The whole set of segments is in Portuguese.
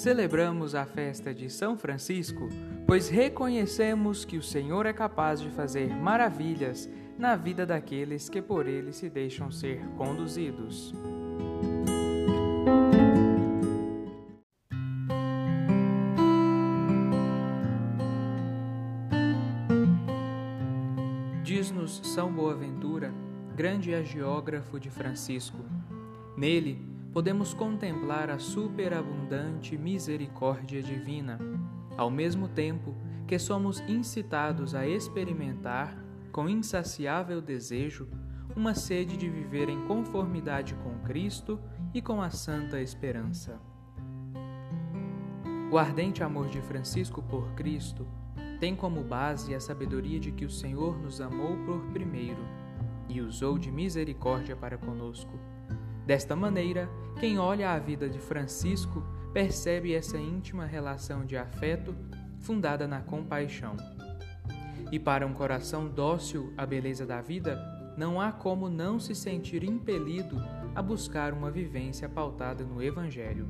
Celebramos a festa de São Francisco, pois reconhecemos que o Senhor é capaz de fazer maravilhas na vida daqueles que por ele se deixam ser conduzidos. Diz-nos São Boaventura, grande agiógrafo de Francisco. Nele, podemos contemplar a superabundante misericórdia divina, ao mesmo tempo que somos incitados a experimentar, com insaciável desejo, uma sede de viver em conformidade com Cristo e com a santa esperança. O ardente amor de Francisco por Cristo tem como base a sabedoria de que o Senhor nos amou por primeiro e usou de misericórdia para conosco Desta maneira, quem olha a vida de Francisco percebe essa íntima relação de afeto fundada na compaixão. E para um coração dócil à beleza da vida, não há como não se sentir impelido a buscar uma vivência pautada no Evangelho.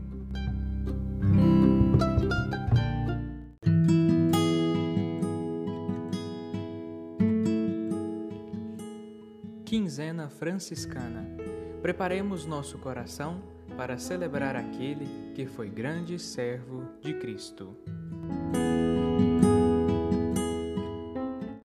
Quinzena Franciscana Preparemos nosso coração para celebrar aquele que foi grande servo de Cristo.